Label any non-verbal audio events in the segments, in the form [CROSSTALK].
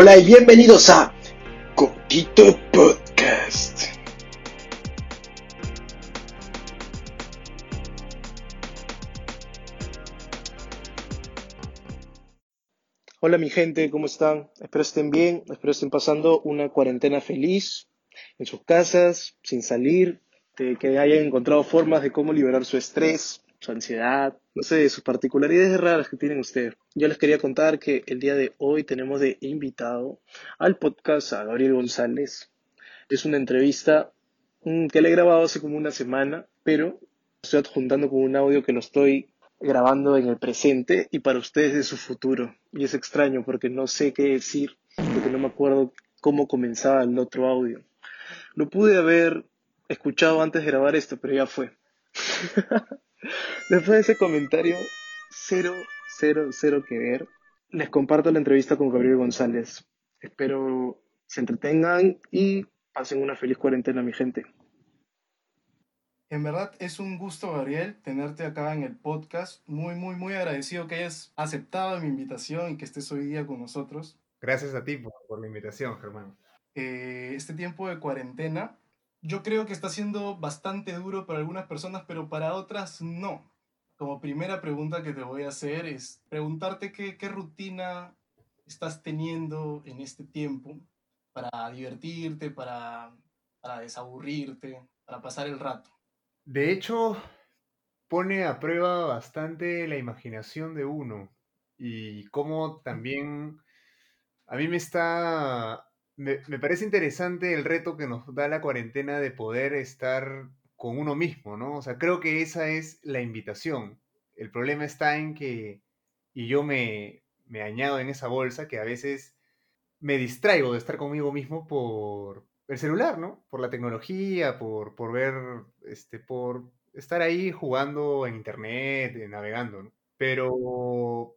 Hola y bienvenidos a Coquito Podcast. Hola mi gente, ¿cómo están? Espero estén bien, espero estén pasando una cuarentena feliz en sus casas, sin salir, que hayan encontrado formas de cómo liberar su estrés, su ansiedad, no sé, sus particularidades raras que tienen ustedes. Yo les quería contar que el día de hoy tenemos de invitado al podcast a Gabriel González. Es una entrevista mm, que le he grabado hace como una semana, pero estoy adjuntando con un audio que lo estoy grabando en el presente y para ustedes de su futuro. Y es extraño porque no sé qué decir, porque no me acuerdo cómo comenzaba el otro audio. Lo pude haber escuchado antes de grabar esto, pero ya fue. [LAUGHS] Después de ese comentario, cero, cero, cero que ver, les comparto la entrevista con Gabriel González. Espero se entretengan y pasen una feliz cuarentena, mi gente. En verdad es un gusto, Gabriel, tenerte acá en el podcast. Muy, muy, muy agradecido que hayas aceptado mi invitación y que estés hoy día con nosotros. Gracias a ti por, la invitación, Germán. Eh, este tiempo de cuarentena yo creo que está siendo bastante duro para algunas personas, pero para otras no. Como primera pregunta que te voy a hacer es preguntarte qué, rutina estás teniendo en este tiempo para divertirte, para, para desaburrirte, para pasar el rato. De hecho, pone a prueba bastante la imaginación de uno y cómo también a mí me está me, parece interesante el reto que nos da la cuarentena de poder estar con uno mismo, ¿no? O sea, creo que esa es la invitación. El problema está en que, y yo me, me añado en esa bolsa, que a veces me distraigo de estar conmigo mismo por el celular, ¿no? Por la tecnología, por, por ver, este, por estar ahí jugando en internet, navegando, ¿no? Pero,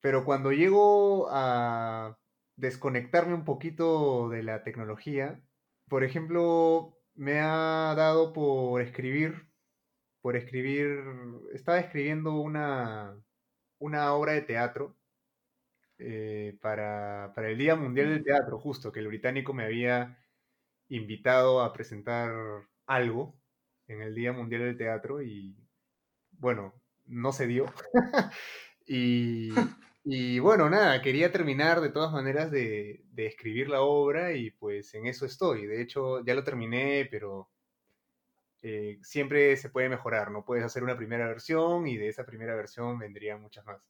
pero cuando llego a desconectarme un poquito de la tecnología. Por ejemplo, me ha dado por escribir, por escribir, estaba escribiendo una, una obra de teatro eh, para, para, el Día Mundial del Teatro, justo, que el británico me había invitado a presentar algo en el Día Mundial del Teatro y bueno, no se dio. [LAUGHS] y, [LAUGHS] y bueno, nada, quería terminar de todas maneras de, escribir la obra y pues en eso estoy. De hecho, ya lo terminé, pero eh, siempre se puede mejorar, ¿no? Puedes hacer una primera versión y de esa primera versión vendrían muchas más.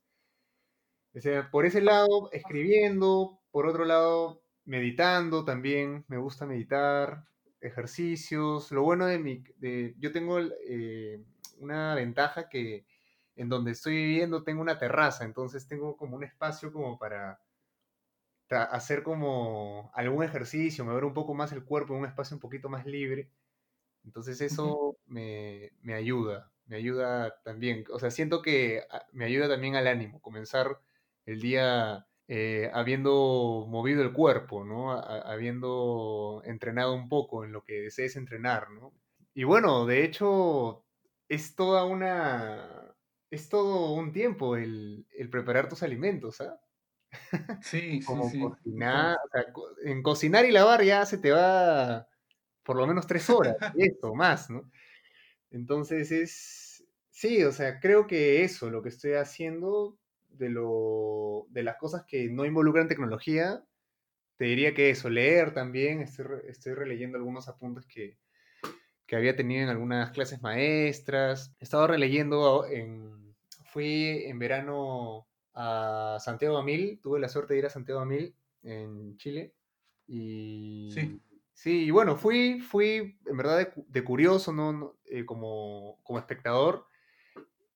O sea, por ese lado, escribiendo, por otro lado, meditando también, me gusta meditar, ejercicios. Lo bueno de mi, de, yo tengo eh, una ventaja que en donde estoy viviendo tengo una terraza, entonces tengo como un espacio como para hacer como algún ejercicio, mover un poco más el cuerpo en un espacio un poquito más libre. Entonces eso me, ayuda, me ayuda también. O sea, siento que me ayuda también al ánimo, comenzar el día eh, habiendo movido el cuerpo, ¿no? habiendo entrenado un poco en lo que desees entrenar, ¿no? Y bueno, de hecho, es toda una, es todo un tiempo el, preparar tus alimentos, ¿ah? Sí, [LAUGHS] Como sí, cocinar, o sea, en cocinar y lavar ya se te va por lo menos tres horas, [LAUGHS] esto, más, ¿no? Entonces es, sí, o sea, creo que eso, lo que estoy haciendo de, lo, de las cosas que no involucran tecnología, te diría que eso, leer también, estoy, estoy releyendo algunos apuntes que, que había tenido en algunas clases maestras, he estado releyendo en fui en verano a Santiago Amil, tuve la suerte de ir a Santiago Amil en Chile. Y sí. Sí, y bueno, fui, fui en verdad de, curioso, ¿no? Eh, como, como espectador.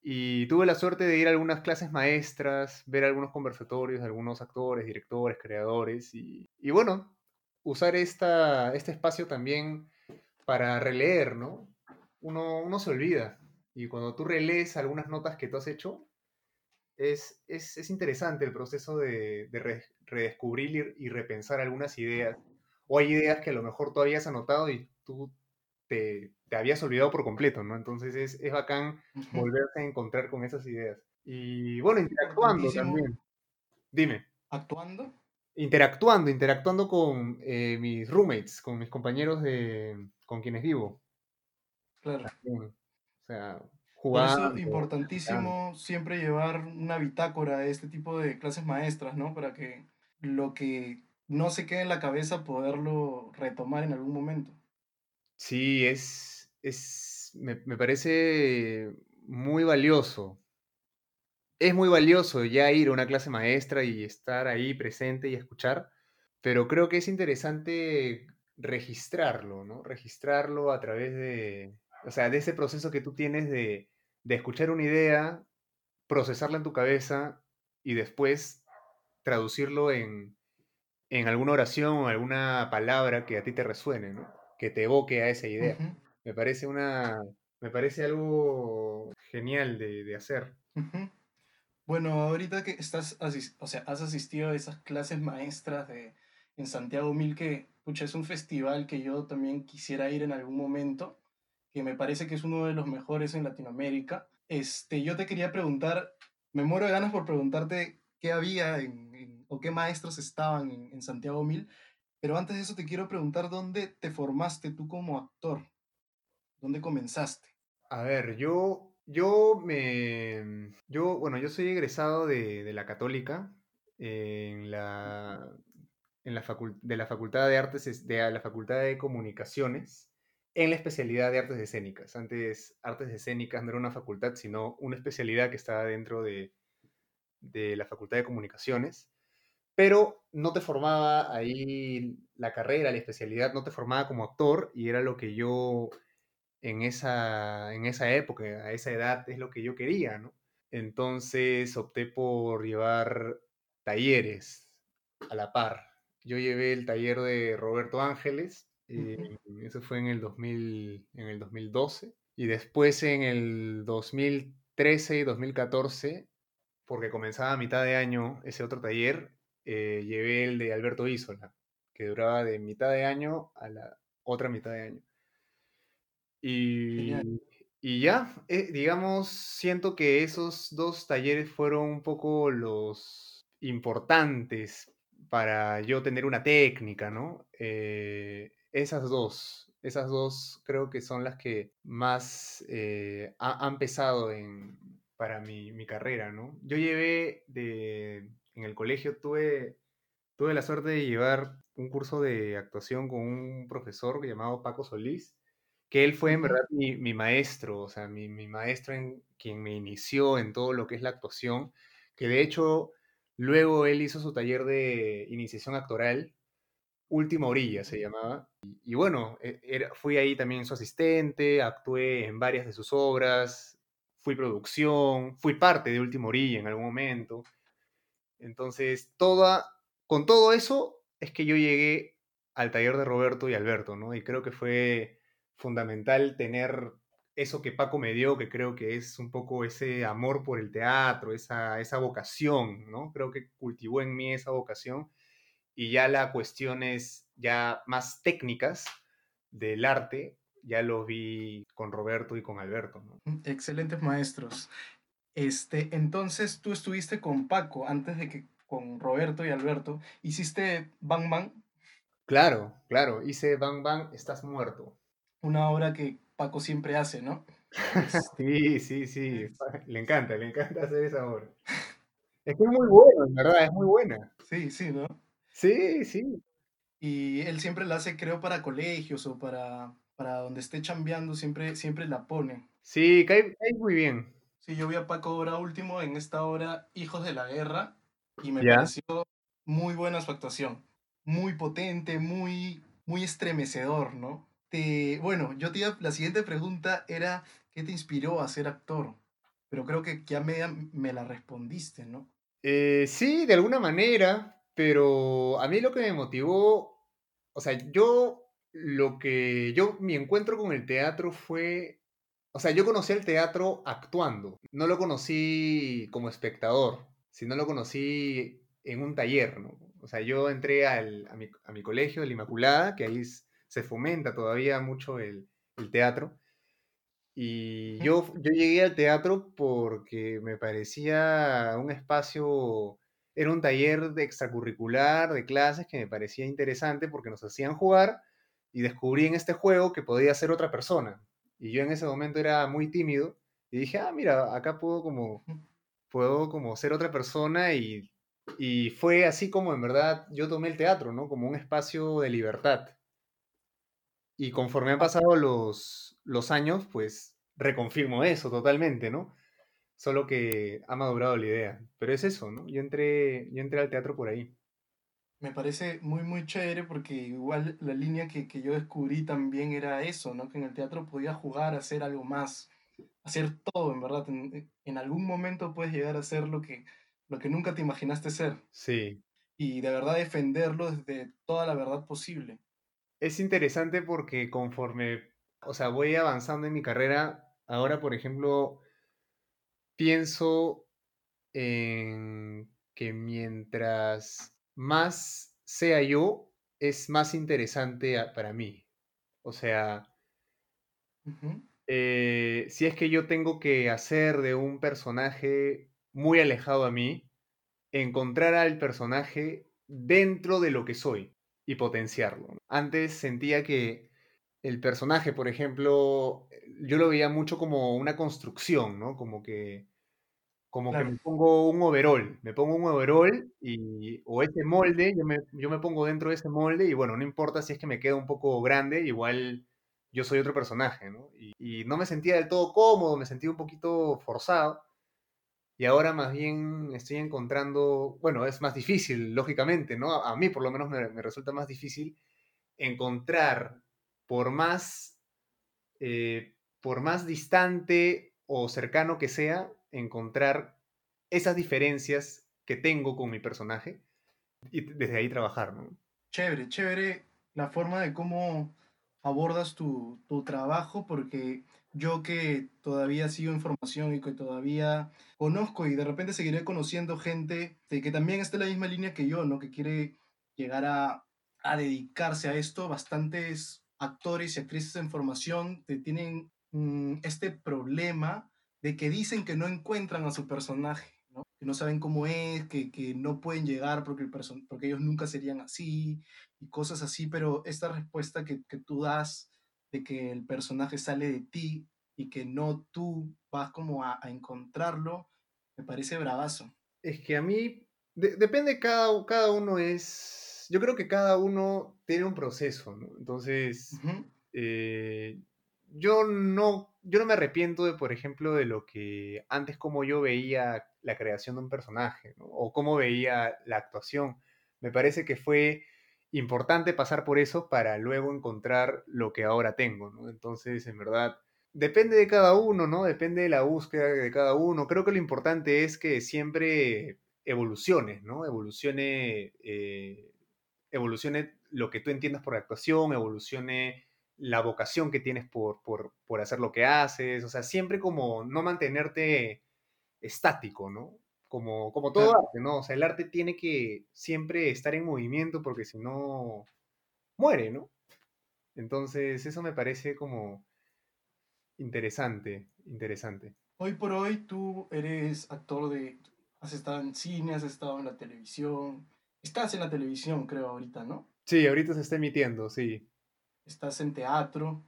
Y tuve la suerte de ir a algunas clases maestras, ver algunos conversatorios de algunos actores, directores, creadores. Y, y bueno, usar esta, este espacio también para releer, ¿no? Uno, uno se olvida. Y cuando tú relees algunas notas que tú has hecho, es, es, interesante el proceso de, redescubrir y, repensar algunas ideas. O hay ideas que a lo mejor tú habías anotado y tú te, habías olvidado por completo, ¿no? Entonces es, es bacán volverse a encontrar con esas ideas. Y bueno, interactuando también. Dime. ¿Actuando? interactuando, interactuando con eh, mis roommates, con mis compañeros de, con quienes vivo. Claro. O sea, Por eso es importantísimo siempre llevar una bitácora de este tipo de clases maestras, ¿no? Para que lo que no se quede en la cabeza poderlo retomar en algún momento. Sí, es, es me, me parece muy valioso. Es muy valioso ya ir a una clase maestra y estar ahí presente y escuchar, pero creo que es interesante registrarlo, ¿no? Registrarlo a través de, o sea, de ese proceso que tú tienes de, de escuchar una idea, procesarla en tu cabeza y después traducirlo en, en alguna oración o alguna palabra que a ti te resuene, ¿no? Que te evoque a esa idea. Me parece una, me parece algo genial de, de hacer. Bueno, ahorita que estás, o sea, has asistido a esas clases maestras de, en Santiago Mil, que, pucha, es un festival que yo también quisiera ir en algún momento, que me parece que es uno de los mejores en Latinoamérica. Este, yo te quería preguntar, me muero de ganas por preguntarte qué había en, o qué maestros estaban en, Santiago Mil, pero antes de eso te quiero preguntar dónde te formaste tú como actor, dónde comenzaste. A ver, yo, yo me, yo, bueno, yo soy egresado de, de la Católica en la, en la facul- de la Facultad de Artes, es- de la Facultad de Comunicaciones, en la especialidad de Artes Escénicas. Antes, Artes Escénicas no era una facultad, sino una especialidad que estaba dentro de, de la Facultad de Comunicaciones, pero no te formaba ahí la carrera, la especialidad, no te formaba como actor y era lo que yo en esa, en esa época, a esa edad, es lo que yo quería, ¿no? Entonces opté por llevar talleres a la par. Yo llevé el taller de Roberto Ángeles, eh, eso fue en el 2000, en el 2012, y después en el 2013 y 2014, porque comenzaba a mitad de año ese otro taller, eh, llevé el de Alberto Isola, que duraba de mitad de año a la otra mitad de año. Y, y ya, eh, digamos, siento que esos dos talleres fueron un poco los importantes para yo tener una técnica, ¿no? Eh, esas dos, esas dos creo que son las que más eh, ha- han pesado en, para mi, mi carrera, ¿no? Yo llevé de, en el colegio, tuve, tuve la suerte de llevar un curso de actuación con un profesor llamado Paco Solís que él fue en verdad mi, mi maestro, o sea, mi, mi maestro en quien me inició en todo lo que es la actuación, que de hecho luego él hizo su taller de iniciación actoral, Última Orilla se llamaba, y, bueno, e- fui ahí también su asistente, actué en varias de sus obras, fui producción, fui parte de Última Orilla en algún momento, entonces toda, con todo eso es que yo llegué al taller de Roberto y Alberto, ¿no? Y creo que fue fundamental tener eso que Paco me dio, que creo que es un poco ese amor por el teatro, esa, esa vocación, ¿no? Creo que cultivó en mí esa vocación y ya las cuestiones ya más técnicas del arte, ya los vi con Roberto y con Alberto, ¿no? Excelentes maestros. Este, entonces tú estuviste con Paco antes de que con Roberto y Alberto. ¿Hiciste Bang Bang? Claro, claro, hice Bang Bang, estás muerto. Una obra que Paco siempre hace, ¿no? [LAUGHS] Sí, sí, sí, [LAUGHS] le encanta, le encanta hacer esa obra. Es que es muy bueno, en verdad, es muy buena. sí, sí, ¿no? Sí, sí, Y él siempre la hace, creo, para colegios o para, para donde esté chambeando, siempre, siempre la pone. sí, cae, cae muy bien. Sí, yo vi a Paco ahora último en esta obra Hijos de la Guerra y me ¿Ya? pareció muy buena su actuación. Muy potente, muy, muy estremecedor, ¿no? Te, bueno, yo te iba- la siguiente pregunta era, ¿qué te inspiró a ser actor? Pero creo que ya me, me la respondiste, ¿no? Eh, sí, de alguna manera, pero a mí lo que me motivó, o sea, yo lo que, yo, mi encuentro con el teatro fue, o sea, yo conocí el teatro actuando, no lo conocí como espectador, sino lo conocí en un taller, ¿no? O sea, yo entré al- a, mi, a mi colegio, el Inmaculada, que ahí se fomenta todavía mucho el, el teatro. Y yo, yo llegué al teatro porque me parecía un espacio era un taller de extracurricular, de clases que me parecía interesante porque nos hacían jugar y descubrí en este juego que podía ser otra persona. Y yo en ese momento era muy tímido y dije, ah, mira, acá puedo como, puedo como ser otra persona y, y fue así como en verdad yo tomé el teatro, ¿no? Como un espacio de libertad. Y conforme han pasado los, los años, pues reconfirmo eso totalmente, ¿no? Solo que ha madurado la idea. Pero es eso, ¿no? Yo entré, yo entré al teatro por ahí. Me parece muy, muy chévere porque igual la línea que, que yo descubrí también era eso, ¿no? Que en el teatro podía jugar, hacer algo más, hacer todo, en verdad. En, en algún momento puedes llegar a ser lo que, lo que nunca te imaginaste ser. Sí. Y de verdad defenderlo desde toda la verdad posible. Es interesante porque conforme, o sea, voy avanzando en mi carrera, ahora, por ejemplo, pienso en que mientras más sea yo, es más interesante para mí. O sea, eh, si es que yo tengo que hacer de un personaje muy alejado a mí, encontrar al personaje dentro de lo que soy y potenciarlo. Antes sentía que el personaje, por ejemplo, yo lo veía mucho como una construcción, ¿no? Como que, como que me pongo un overall, me pongo un overall y, o ese molde, yo me, yo me pongo dentro de ese molde y bueno, no importa si es que me queda un poco grande, igual yo soy otro personaje, ¿no? Y, y no me sentía del todo cómodo, me sentía un poquito forzado. Y ahora más bien estoy encontrando, bueno, es más difícil, lógicamente, ¿no? A mí por lo menos me, resulta más difícil encontrar, por más, eh, por más distante o cercano que sea, encontrar esas diferencias que tengo con mi personaje y desde ahí trabajar, ¿no? Chévere, chévere la forma de cómo abordas tu, tu trabajo, porque yo que todavía sigo información y que todavía conozco y de repente seguiré conociendo gente de que también está en la misma línea que yo, ¿no? Que quiere llegar a, a dedicarse a esto. Bastantes actores y actrices en formación tienen mm, este problema de que dicen que no encuentran a su personaje, ¿no? que no saben cómo es, que, que no pueden llegar porque, el porque ellos nunca serían así y cosas así, pero esta respuesta que, que tú das de que el personaje sale de ti y que no tú vas como a, encontrarlo, me parece bravazo. Es que a mí, depende, cada, cada uno es, yo creo que cada uno tiene un proceso, ¿no? Entonces, eh, yo, no, yo no me arrepiento de, por ejemplo, de lo que antes como yo veía la creación de un personaje, ¿no? O cómo veía la actuación. Me parece que fue importante pasar por eso para luego encontrar lo que ahora tengo, ¿no? Entonces, en verdad, depende de cada uno, ¿no? Depende de la búsqueda de cada uno. Creo que lo importante es que siempre evolucione, ¿no? Evolucione, eh, evolucione lo que tú entiendas por actuación, evolucione la vocación que tienes por, por, por hacer lo que haces, o sea, siempre como no mantenerte estático, ¿no? como, como todo arte, ¿no? O sea, el arte tiene que siempre estar en movimiento porque si no, muere, ¿no? Entonces, eso me parece como interesante, interesante. Hoy por hoy tú eres actor de... Has estado en cine, has estado en la televisión. Estás en la televisión, creo, ahorita, ¿no? Sí, ahorita se está emitiendo, sí. Estás en teatro.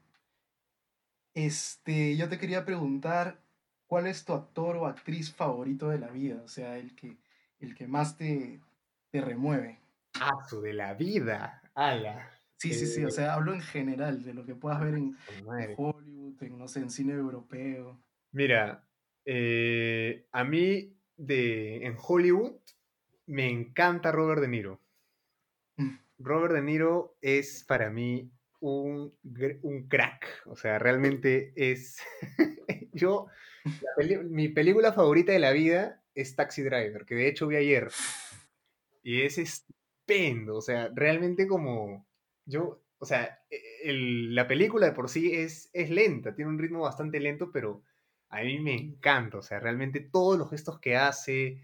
Este, yo te quería preguntar, ¿cuál es tu actor o actriz favorito de la vida? O sea, el que, el que más te, te remueve. Ah, su de la vida. Ala. Sí, sí, sí. O sea, hablo en general de lo que puedas ver en, Hollywood, en, no sé, en cine europeo. Mira, eh, a mí de, en Hollywood me encanta Robert De Niro. Mm. Robert De Niro es para mí un, un crack. O sea, realmente es. [LAUGHS] Yo mi película favorita de la vida es Taxi Driver, que de hecho vi ayer. Y es estupendo, o sea, realmente como yo, o sea, e, la película de por sí es, es lenta, tiene un ritmo bastante lento, pero a mí me encanta, o sea, realmente todos los gestos que hace,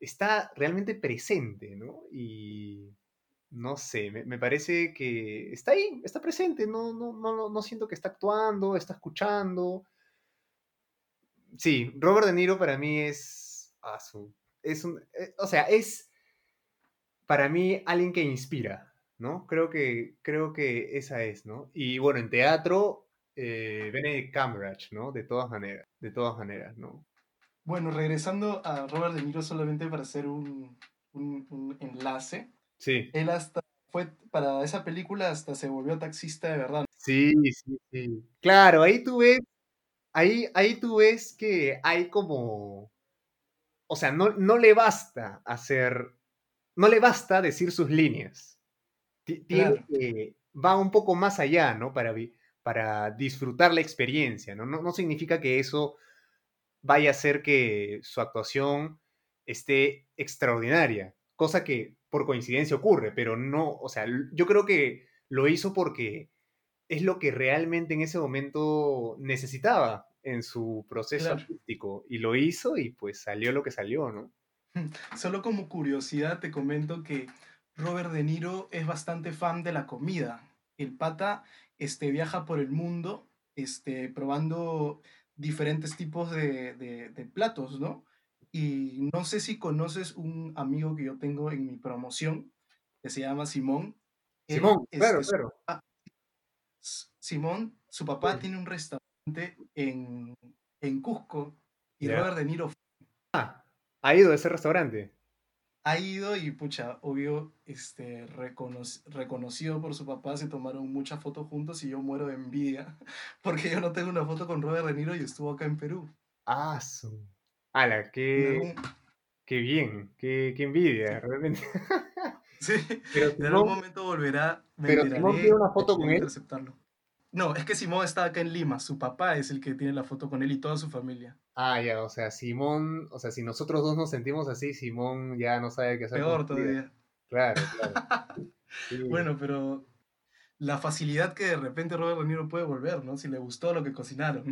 está realmente presente, ¿no? Y no sé, me, parece que está ahí, está presente, no, no, no, no siento que está actuando, está escuchando, sí, Robert De Niro para mí es. es un, eh, o sea, es para mí, alguien que inspira, ¿no? Creo que, creo que esa es, ¿no? Y bueno, en teatro, eh, Benedict Cumberbatch, ¿no? De todas maneras, de todas maneras, ¿no? Bueno, regresando a Robert De Niro solamente para hacer un, un enlace. Sí. Él hasta fue, para esa película hasta se volvió taxista de verdad. Sí, sí, sí. Claro, ahí tú ves, ahí, ahí tú ves que hay como, o sea, no, no le basta hacer, no le basta decir sus líneas. Ti- Tiene Claro. que, va un poco más allá, ¿no? Para, para disfrutar la experiencia, ¿no? No, no significa que eso vaya a hacer que su actuación esté extraordinaria, cosa que por coincidencia ocurre, pero no, o sea, yo creo que lo hizo porque es lo que realmente en ese momento necesitaba en su proceso Claro. artístico y lo hizo y pues salió lo que salió, ¿no? Solo como curiosidad te comento que Robert De Niro es bastante fan de la comida. El pata este, viaja por el mundo este, probando diferentes tipos de, de- de platos, ¿no? Y no sé si conoces un amigo que yo tengo en mi promoción que se llama Simón. Él, Simón, claro, este, claro. S- Simón, su papá Sí. tiene un restaurante en, en Cusco y. Robert De Niro Ha ido a ese restaurante. ha ido y, pucha, obvio, este, reconoc- reconocido por su papá, se tomaron muchas fotos juntos y yo muero de envidia [LAUGHS] porque yo no tengo una foto con Robert De Niro y estuvo acá en Perú. Ah, su. Ala, En qué, qué bien, qué, qué envidia, realmente. [LAUGHS] [LAUGHS] sí, Pero en algún momento volverá, me pero Simón tiene una foto con él. interceptarlo. No, es que Simón está acá en Lima, su papá es el que tiene la foto con él y toda su familia. Ah, ya, o sea, Simón, o sea, si nosotros dos nos sentimos así, Simón ya no sabe qué hacer Peor todavía. Claro, [LAUGHS] claro. Sí. Bueno, pero la facilidad que de repente Robert De Niro puede volver, ¿no? Si le gustó lo que cocinaron.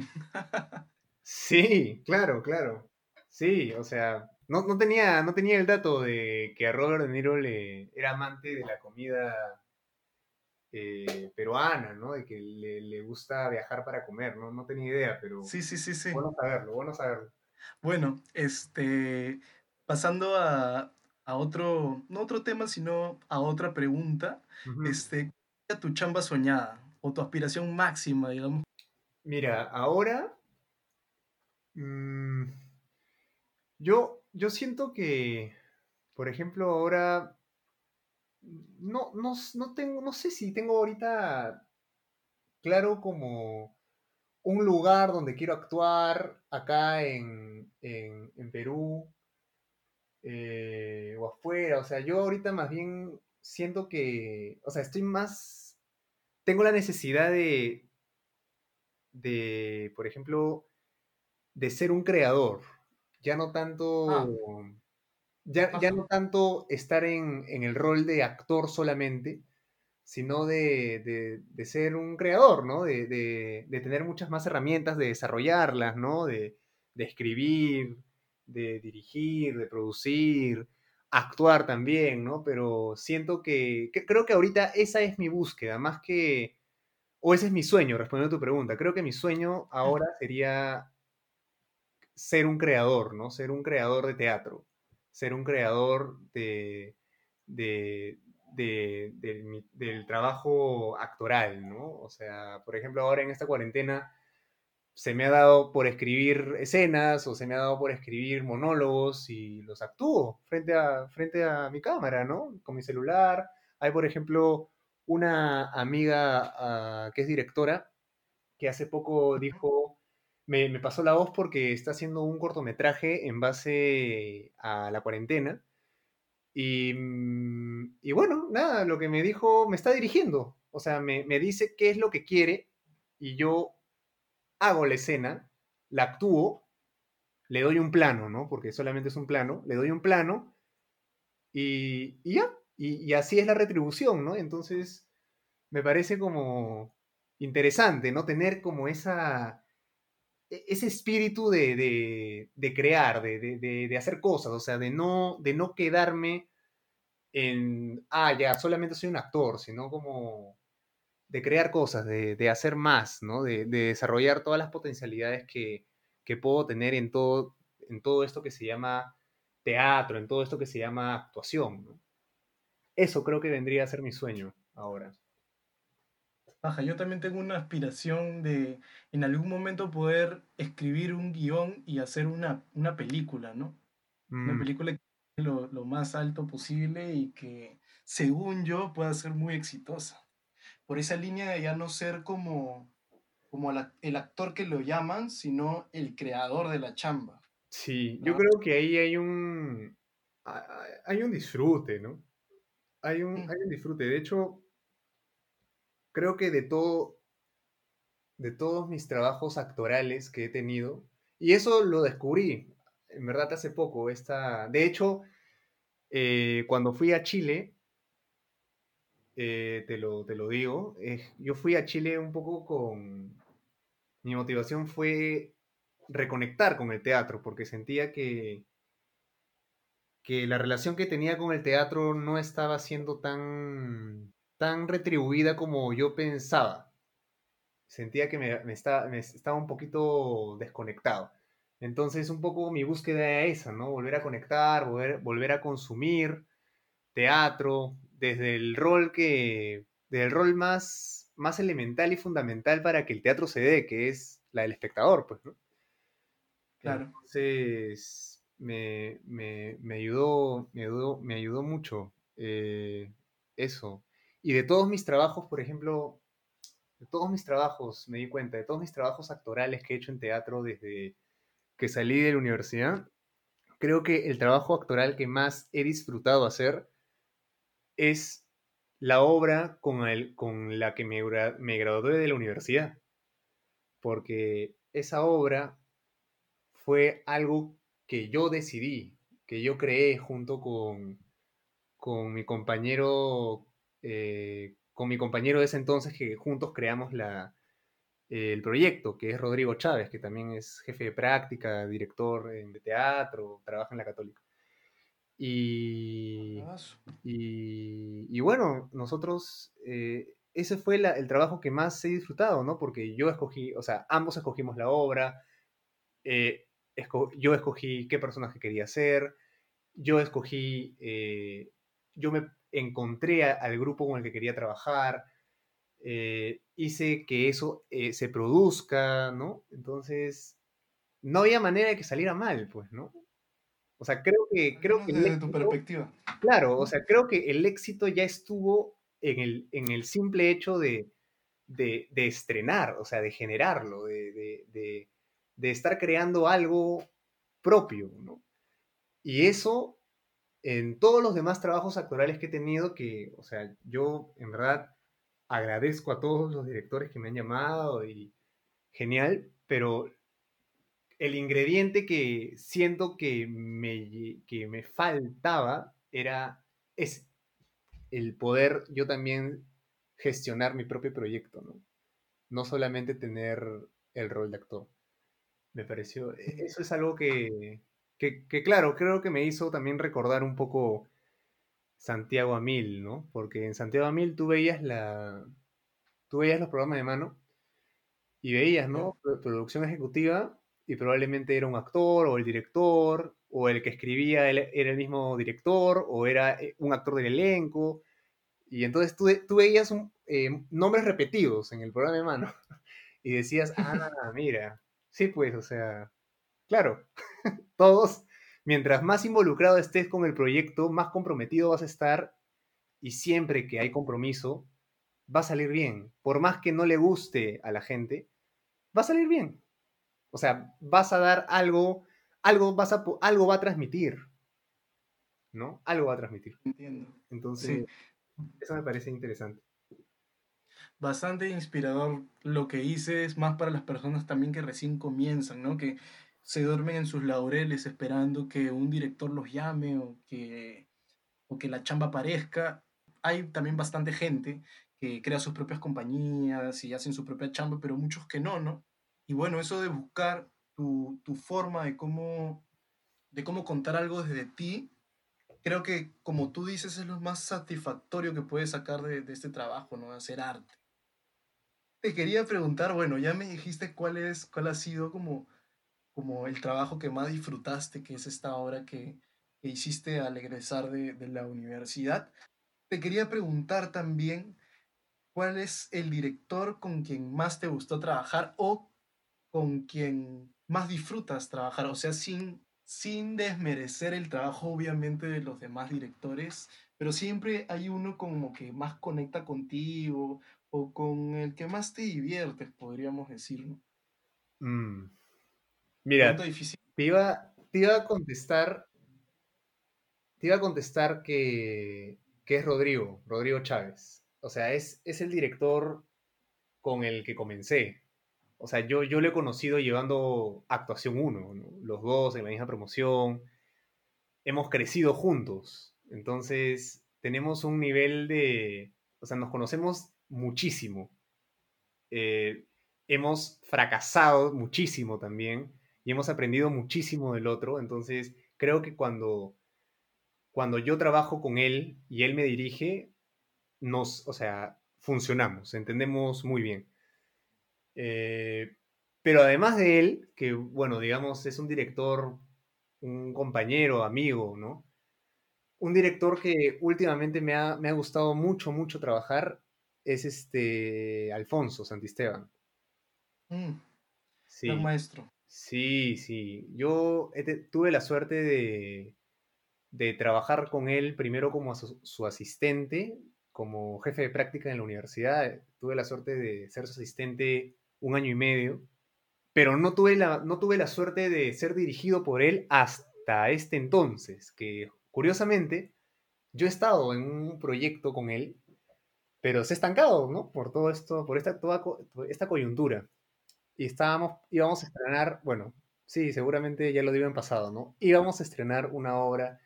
Sí, claro, claro. Sí, o sea, no, no tenía, no tenía el dato de que a Robert De Niro le era amante de la comida eh, peruana, ¿no? De que le, le gusta viajar para comer, ¿no? No tenía idea, pero Sí, sí, sí, sí. bueno saberlo, bueno saberlo. Bueno, este, pasando a, a otro, no otro tema, sino a otra pregunta, Ujú. este, ¿cuál tu chamba soñada o tu aspiración máxima, digamos? Mira, ahora mm, yo, yo siento que, por ejemplo, ahora no, no, no tengo, no sé si tengo ahorita claro como un lugar donde quiero actuar acá en, en, en Perú eh, o afuera. O sea, yo ahorita más bien siento que, o sea, estoy más, tengo la necesidad de, de, por ejemplo, de ser un creador. Ya no Ah, tanto, ya, ya no tanto estar en, en el rol de actor solamente, sino de, de- de ser un creador, ¿no? De, de- tener muchas más herramientas, de desarrollarlas, ¿no? De, de escribir, de dirigir, de producir, actuar también, ¿no? Pero siento que, que- creo que ahorita esa es mi búsqueda, más que, o ese es mi sueño, respondiendo a tu pregunta. Creo que mi sueño ahora sería ser un creador, ¿no? Ser un creador de teatro, ser un creador de, de- de- del, mi- del trabajo actoral, ¿no? O sea, por ejemplo, ahora en esta cuarentena se me ha dado por escribir escenas o se me ha dado por escribir monólogos y los actúo frente a, frente a mi cámara, ¿no? Con mi celular. Hay, por ejemplo, una amiga ah, que es directora que hace poco dijo, me, pasó la voz porque está haciendo un cortometraje en base a la cuarentena. Y, mm, y bueno, nada, lo que me dijo, me está dirigiendo. O sea, me, me dice qué es lo que quiere y yo hago la escena, la actúo, le doy un plano, ¿no? Porque solamente es un plano, le doy un plano y, ya. Y, y así es la retribución, ¿no? Entonces, me parece como interesante, ¿no? Tener como esa, ese espíritu de, de- de crear, de, de- hacer cosas, o sea, de no, de no quedarme en, ah, ya, solamente soy un actor, sino como de crear cosas, de, hacer más, ¿no? De, de desarrollar todas las potencialidades que, que puedo tener en todo, en todo esto que se llama teatro, en todo esto que se llama actuación, eso creo que vendría a ser mi sueño ahora. Baja, yo también tengo una aspiración de en algún momento poder escribir un guion y hacer una, una película, ¿no? Una Mm, película que lo, lo más alto posible y que, según yo, pueda ser muy exitosa. Por esa línea de ya no ser como, como la- el actor que lo llaman, sino el creador de la chamba, sí, yo creo que ahí hay un, ha- hay un disfrute, ¿no? Hay un, hay un disfrute. De hecho, creo que de todo, de todos mis trabajos actorales que he tenido, y eso lo descubrí, en verdad, hace poco. Esta, de hecho, eh, cuando fui a Chile, eh, te lo, te lo digo, eh, yo fui a Chile un poco con... Mi motivación fue reconectar con el teatro, porque sentía que, que la relación que tenía con el teatro no estaba siendo tan, tan retribuida como yo pensaba. Sentía que me, me estaba, me estaba un poquito desconectado. Entonces, un poco mi búsqueda era esa, ¿no? Volver a conectar, volver, volver a consumir teatro, desde el rol que, desde el rol más, más elemental y fundamental para que el teatro se dé, que es la del espectador, pues, ¿no? claro. Entonces, me, me, me ayudó, me ayudó, me ayudó mucho eh, eso. Y de todos mis trabajos, por ejemplo, de todos mis trabajos, me di cuenta, de todos mis trabajos actorales que he hecho en teatro desde que salí de la universidad, creo que el trabajo actoral que más he disfrutado hacer es la obra con, el, con la que me, gra- me gradué de la universidad, porque esa obra fue algo que yo decidí, que yo creé junto con, con mi compañero, eh, con mi compañero de ese entonces que juntos creamos la, eh, el proyecto, que es Rodrigo Chávez, que también es jefe de práctica, director en- de teatro, trabaja en la Católica. Y, Bravazo. y, y bueno, nosotros, eh, ese fue la- el trabajo que más he disfrutado, ¿no? Porque yo escogí, o sea, ambos escogimos la obra, eh, esco- yo escogí qué personaje quería ser, yo escogí, eh, yo me encontré a- al grupo con el que quería trabajar, eh, hice que eso eh, se produzca, ¿no? Entonces, no había manera de que saliera mal, pues, ¿no? O sea, creo que, creo que tu perspectiva. claro, o sea, creo que el éxito ya estuvo en el, en el simple hecho de, de, de estrenar, o sea, de generarlo, de, de estar creando algo propio, ¿no? Y eso en todos los demás trabajos actorales que he tenido, que, o sea, yo en verdad agradezco a todos los directores que me han llamado y genial, pero el ingrediente que siento que me, que me faltaba era ese, el poder yo también gestionar mi propio proyecto, ¿no? No solamente tener el rol de actor. Me pareció, e- eso es algo que, que, que, claro, creo que me hizo también recordar un poco Santiago a mil, ¿no? Porque en Santiago a mil tú veías la, tú veías los programas de mano y veías. ¿no? Pro- Producción ejecutiva y probablemente era un actor o el director o el que escribía era el mismo director o era eh, un actor del elenco y entonces tú, tú veías un, eh, nombres repetidos en el programa de mano [LAUGHS] y decías, ah, mira, sí pues, o sea, claro, [LAUGHS] todos, mientras más involucrado estés con el proyecto, más comprometido vas a estar y siempre que hay compromiso, va a salir bien. Por más que no le guste a la gente, va a salir bien. O sea, vas a dar algo, algo, vas a, algo va a transmitir, ¿no? Algo va a transmitir. Entiendo. Entonces, Sí, eso me parece interesante. bastante inspirador lo que hice, es más para las personas también que recién comienzan, ¿no? Que se duermen en sus laureles esperando que un director los llame o que, o que la chamba aparezca. Hay también bastante gente que crea sus propias compañías y hacen su propia chamba, pero muchos que no, ¿no? Y bueno, eso de buscar tu, tu forma de cómo, de cómo contar algo desde ti, creo que como tú dices es lo más satisfactorio que puedes sacar de, de este trabajo, ¿no? Hacer arte. Te quería preguntar, bueno, ya me dijiste cuál es, cuál ha sido como, como el trabajo que más disfrutaste, que es esta obra que, que hiciste al egresar de, de la universidad. te quería preguntar también, ¿cuál es el director con quien más te gustó trabajar o con quien más disfrutas trabajar? O sea, sin, sin desmerecer el trabajo obviamente de los demás directores, pero siempre hay uno como que más conecta contigo o con el que más te diviertes, podríamos decir, ¿no? Mm. Mira, difícil. Te, iba, te iba a contestar, te iba a contestar que, que es Rodrigo, Rodrigo Chávez. O sea, es, es el director con el que comencé. O sea, yo, yo lo he conocido llevando actuación 1, los dos en la misma promoción. Hemos crecido juntos. Entonces, tenemos un nivel de... O sea, nos conocemos muchísimo. Eh, hemos fracasado muchísimo también y hemos aprendido muchísimo del otro. Entonces, creo que cuando, cuando yo trabajo con él y él me dirige, nos, o sea, funcionamos, entendemos muy bien. Eh, pero además de él, que bueno, digamos, es un director, un compañero, amigo, ¿no? Un director que últimamente me ha, me ha gustado mucho, mucho trabajar es este Alfonso Santisteban. Mm, sí. maestro. Sí, sí. Yo tuve la suerte de, de, trabajar con él primero como su, asistente, como jefe de práctica en la universidad. Tuve la suerte de ser su asistente un año y medio, pero no tuve la, no tuve la suerte de ser dirigido por él hasta este entonces, que curiosamente yo he estado en un proyecto con él, pero se ha estancado, ¿no? Por todo esto, por esta, toda esta coyuntura y estábamos, íbamos a estrenar, bueno, sí, seguramente ya lo digo en pasado, ¿no? Íbamos a estrenar una obra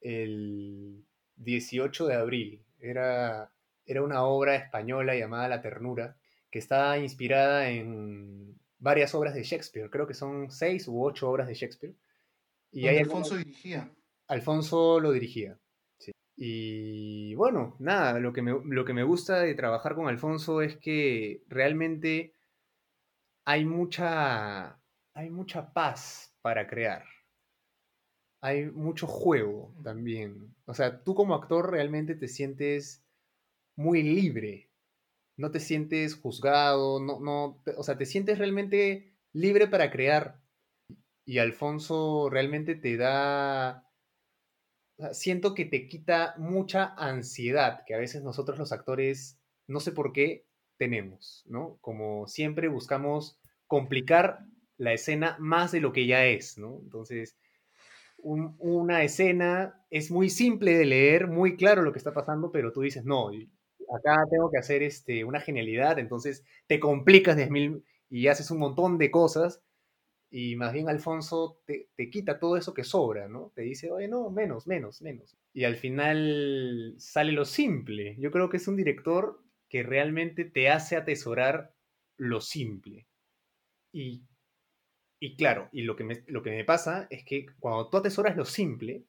el 18 de abril. Era, era una obra española llamada La Ternura, que está inspirada en varias obras de Shakespeare. Creo que son seis u ocho obras de Shakespeare. Y Alfonso dirigía. Alfonso lo dirigía. Sí. Y bueno, nada, lo que, me, lo que me gusta de trabajar con Alfonso es que realmente hay mucha, hay mucha paz para crear. Hay mucho juego también. O sea, tú como actor realmente te sientes muy libre. No te sientes juzgado, no, no, o sea, te sientes realmente libre para crear. Y Alfonso realmente te da, siento que te quita mucha ansiedad que a veces nosotros los actores, no sé por qué, tenemos, ¿no? Como siempre buscamos complicar la escena más de lo que ya es, ¿no? Entonces, una escena es muy simple de leer, muy claro lo que está pasando, pero tú dices, no, acá tengo que hacer este, una genialidad, entonces te complicas de mil y haces un montón de cosas y más bien Alfonso te, quita todo eso que sobra, ¿no? Te dice, oye, no, menos, menos, menos. Y al final sale lo simple. Yo creo que es un director que realmente te hace atesorar lo simple. Y, y claro, y lo que, me, lo que me pasa es que cuando tú atesoras lo simple,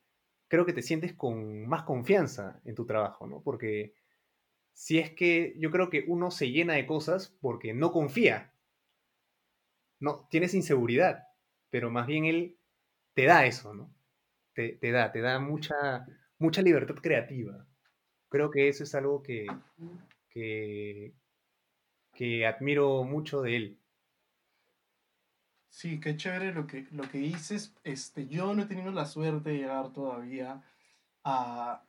creo que te sientes con más confianza en tu trabajo, ¿no? Porque si es que yo creo que uno se llena de cosas porque no confía, no, tienes inseguridad, pero más bien él te da eso, ¿no? Te, te da, te da mucha, mucha libertad creativa. Creo que eso es algo que, que, que admiro mucho de él. Sí, qué chévere lo que, lo que dices. Este, yo no he tenido la suerte de llegar todavía a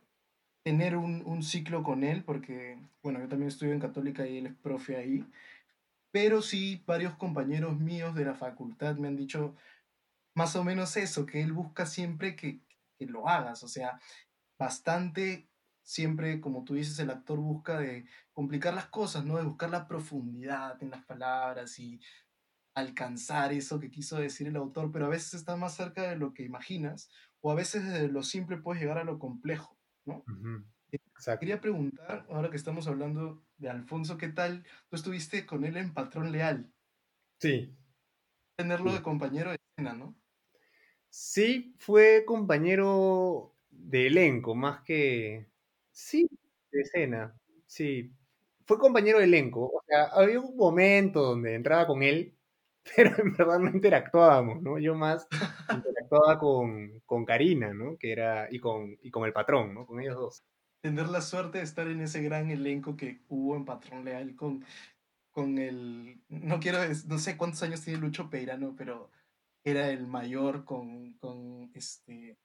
tener un, un, ciclo con él, porque, bueno, yo también estudio en Católica y él es profe ahí. Pero sí, varios compañeros míos de la facultad me han dicho más o menos eso, que él busca siempre que, que lo hagas. O sea, bastante siempre, como tú dices, el actor busca de complicar las cosas, ¿no? De buscar la profundidad en las palabras y alcanzar eso que quiso decir el autor, pero a veces está más cerca de lo que imaginas, o a veces desde lo simple puedes llegar a lo complejo, ¿no? Eh, quería preguntar, ahora que estamos hablando de Alfonso, ¿qué tal? Tú estuviste con él en Patrón Leal. Sí. Tenerlo de compañero de escena, ¿no? Sí, fue compañero de elenco, más que... Sí, de escena, sí. Fue compañero de elenco. O sea, había un momento donde entraba con él [LAUGHS] pero en verdad no interactuábamos, ¿no? Yo más interactuaba con, con Karina, ¿no? Que era, y con, y con el patrón, ¿no? Con ellos dos. tener la suerte de estar en ese gran elenco que hubo en Patrón Leal con, con el, no quiero, no sé cuántos años tiene Lucho Peirano, pero era el mayor con, con, este,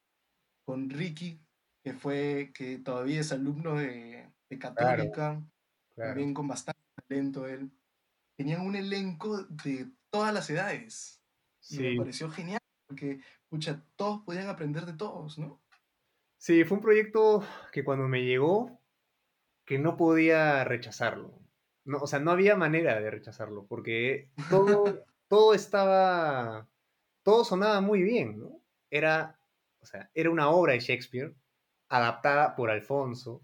con Ricky, que fue, que todavía es alumno de, de Católica, también con bastante talento él. Tenían un elenco de todas las edades. Y me pareció genial, porque, pucha, todos podían aprender de todos, ¿no? Sí, fue un proyecto que cuando me llegó, que no podía rechazarlo. No, o sea, no había manera de rechazarlo, porque todo, [LAUGHS] todo estaba, todo sonaba muy bien, ¿no? Era, o sea, era una obra de Shakespeare, adaptada por Alfonso,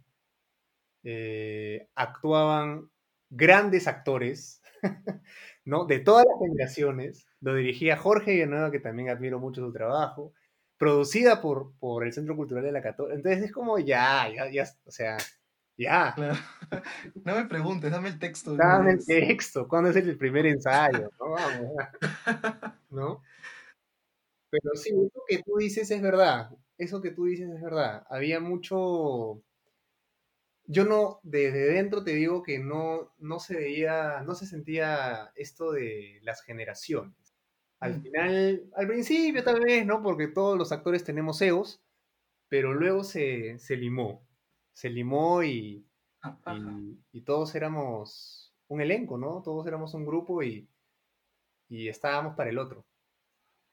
eh, actuaban grandes actores, [LAUGHS] ¿no? De todas las generaciones, lo dirigía Jorge Villanueva, que también admiro mucho su trabajo, producida por, por el Centro Cultural de la Católica. Entonces es como ya, ya, ya, o sea, ya. [LAUGHS] No me preguntes, dame el texto. Dame el texto, ¿cuándo es el primer ensayo? [LAUGHS] No, vamos, ¿no? Pero sí, eso que tú dices es verdad, eso que tú dices es verdad. Había mucho, yo no, desde dentro te digo que no, no se veía, no se sentía esto de las generaciones. Al mm. final, al principio tal vez, ¿no? Porque todos los actores tenemos egos, pero luego se, se limó. Se limó y, y, todos éramos un elenco, ¿no? Todos éramos un grupo y, y estábamos para el otro.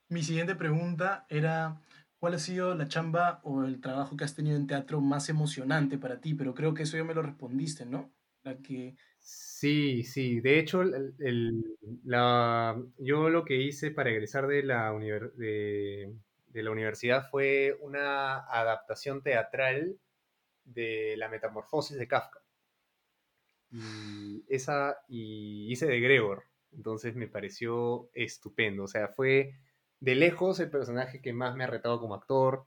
Mi siguiente pregunta era, ¿cuál ha sido la chamba o el trabajo que has tenido en teatro más emocionante para ti? Pero creo que eso ya me lo respondiste, ¿no? La que Sí, sí. De hecho, la, yo lo que hice para egresar de la, de, la universidad fue una adaptación teatral de La Metamorfosis de Kafka. Y esa, y hice de Gregor. Entonces me pareció estupendo. O sea, fue de lejos el personaje que más me ha retado como actor,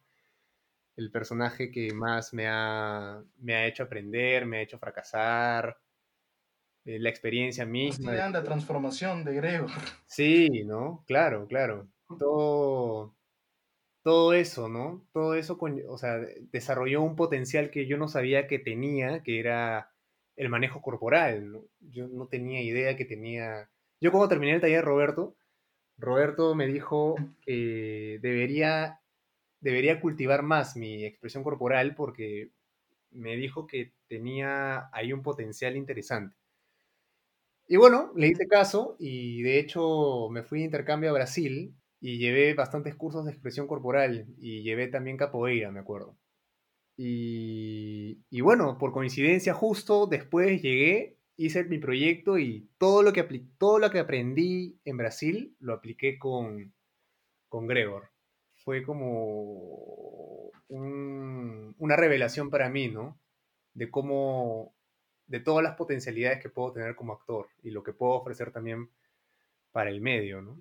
el personaje que más me ha, me ha hecho aprender, me ha hecho fracasar eh, la experiencia misma. de... la transformación de Grego. Sí, ¿no? Claro, claro. Todo, todo eso, ¿no? Todo eso, o sea, desarrolló un potencial que yo no sabía que tenía, que era el manejo corporal, ¿no? Yo no tenía idea que tenía... Yo cuando terminé el taller Roberto, Roberto me dijo que debería, debería cultivar más mi expresión corporal porque me dijo que tenía ahí un potencial interesante. Y bueno, le hice caso y de hecho me fui de intercambio a Brasil y llevé bastantes cursos de expresión corporal y llevé también capoeira, me acuerdo. Y, bueno, por coincidencia justo después llegué, hice mi proyecto y todo lo que, todo lo que aprendí en Brasil lo apliqué con, con Gregor. Fue como una revelación para mí, ¿no? De cómo de todas las potencialidades que puedo tener como actor y lo que puedo ofrecer también para el medio, ¿no?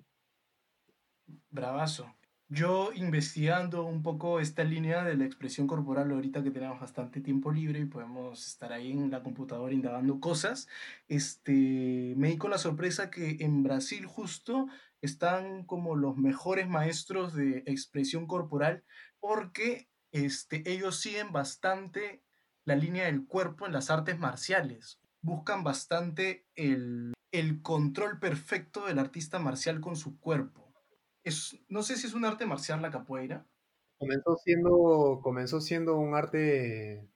Bravazo. Yo investigando un poco esta línea de la expresión corporal, ahorita que tenemos bastante tiempo libre y podemos estar ahí en la computadora indagando cosas, este, me di con la sorpresa que en Brasil justo están como los mejores maestros de expresión corporal porque este, ellos siguen bastante la línea del cuerpo en las artes marciales. Buscan bastante el, control perfecto del artista marcial con su cuerpo. No sé si es un arte marcial la capoeira. Comenzó siendo, comenzó siendo un arte,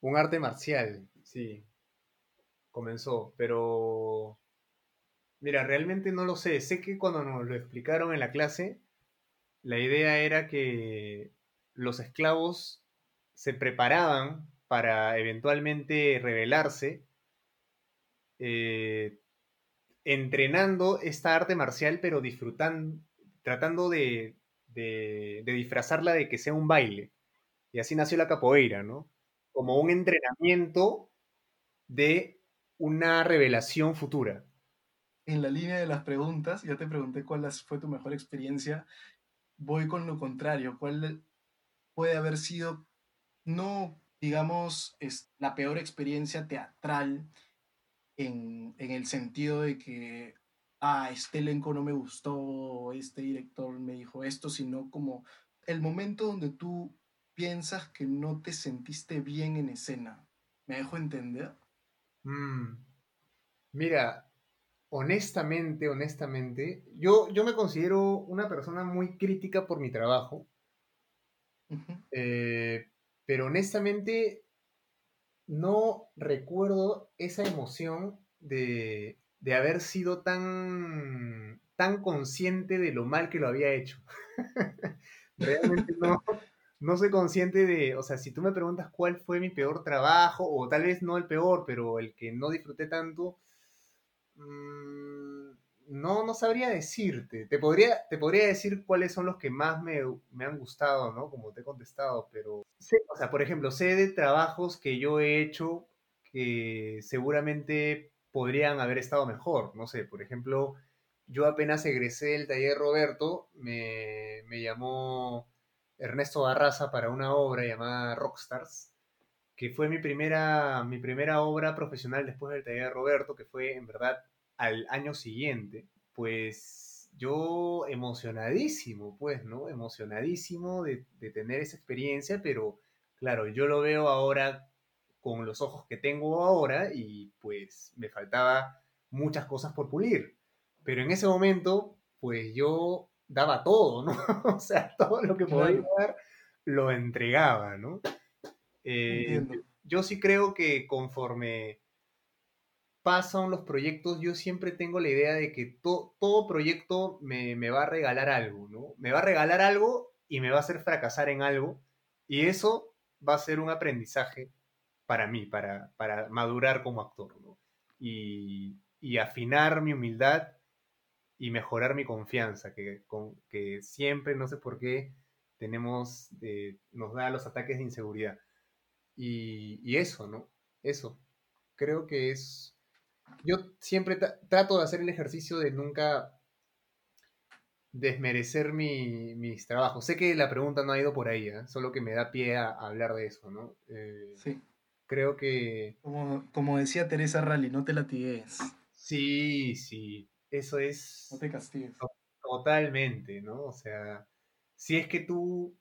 un arte marcial, sí. Comenzó, pero mira, realmente no lo sé. Sé que cuando nos lo explicaron en la clase, la idea era que los esclavos se preparaban para eventualmente revelarse, eh, entrenando esta arte marcial, pero disfrutando, tratando de, de, disfrazarla de que sea un baile. Y así nació la capoeira, ¿no? Como un entrenamiento de una revelación futura. En la línea de las preguntas, ya te pregunté cuál fue tu mejor experiencia. Voy con lo contrario. ¿Cuál puede haber sido, no digamos, es la peor experiencia teatral en, el sentido de que, ah, este elenco no me gustó, este director me dijo esto, sino como el momento donde tú piensas que no te sentiste bien en escena. ¿Me dejo entender? Mm. Mira, honestamente, honestamente, yo, yo me considero una persona muy crítica por mi trabajo, eh, pero honestamente no recuerdo esa emoción de, de haber sido tan, tan consciente de lo mal que lo había hecho. [LAUGHS] Realmente no, no soy consciente de, o sea, si tú me preguntas cuál fue mi peor trabajo, o tal vez no el peor, pero el que no disfruté tanto, mm, no, no sabría decirte. Te podría, te podría decir cuáles son los que más me, han gustado, ¿no? Como te he contestado, pero, o sea, por ejemplo, sé de trabajos que yo he hecho que seguramente podrían haber estado mejor. No sé, por ejemplo, yo apenas egresé del taller Roberto, me, me llamó Ernesto Barraza para una obra llamada Rockstars, que fue mi primera, mi primera obra profesional después del taller Roberto, que fue en verdad al año siguiente, pues yo emocionadísimo, pues, ¿no? Emocionadísimo de, de tener esa experiencia, pero claro, yo lo veo ahora con los ojos que tengo ahora y pues me faltaba muchas cosas por pulir. Pero en ese momento, pues yo daba todo, ¿no? [LAUGHS] o sea, todo lo que podía dar lo entregaba, ¿no? Eh, yo sí creo que conforme pasan los proyectos, yo siempre tengo la idea de que todo proyecto me, va a regalar algo, ¿no? Me va a regalar algo y me va a hacer fracasar en algo, y eso va a ser un aprendizaje para mí, para, para madurar como actor, ¿no? Y, y afinar mi humildad y mejorar mi confianza, que, con, que siempre, no sé por qué, tenemos, eh, nos da los ataques de inseguridad. Y, eso, ¿no? Eso. Creo que es... Yo siempre trato de hacer el ejercicio de nunca desmerecer mi, mis trabajos. Sé que la pregunta no ha ido por ahí, ¿eh? solo que me da pie a, hablar de eso, ¿no? Eh, sí. Creo que... Como, como decía Teresa Rally, no te latigues. Sí, sí eso es... No te castigues. Totalmente, ¿no? O sea, si es que tú...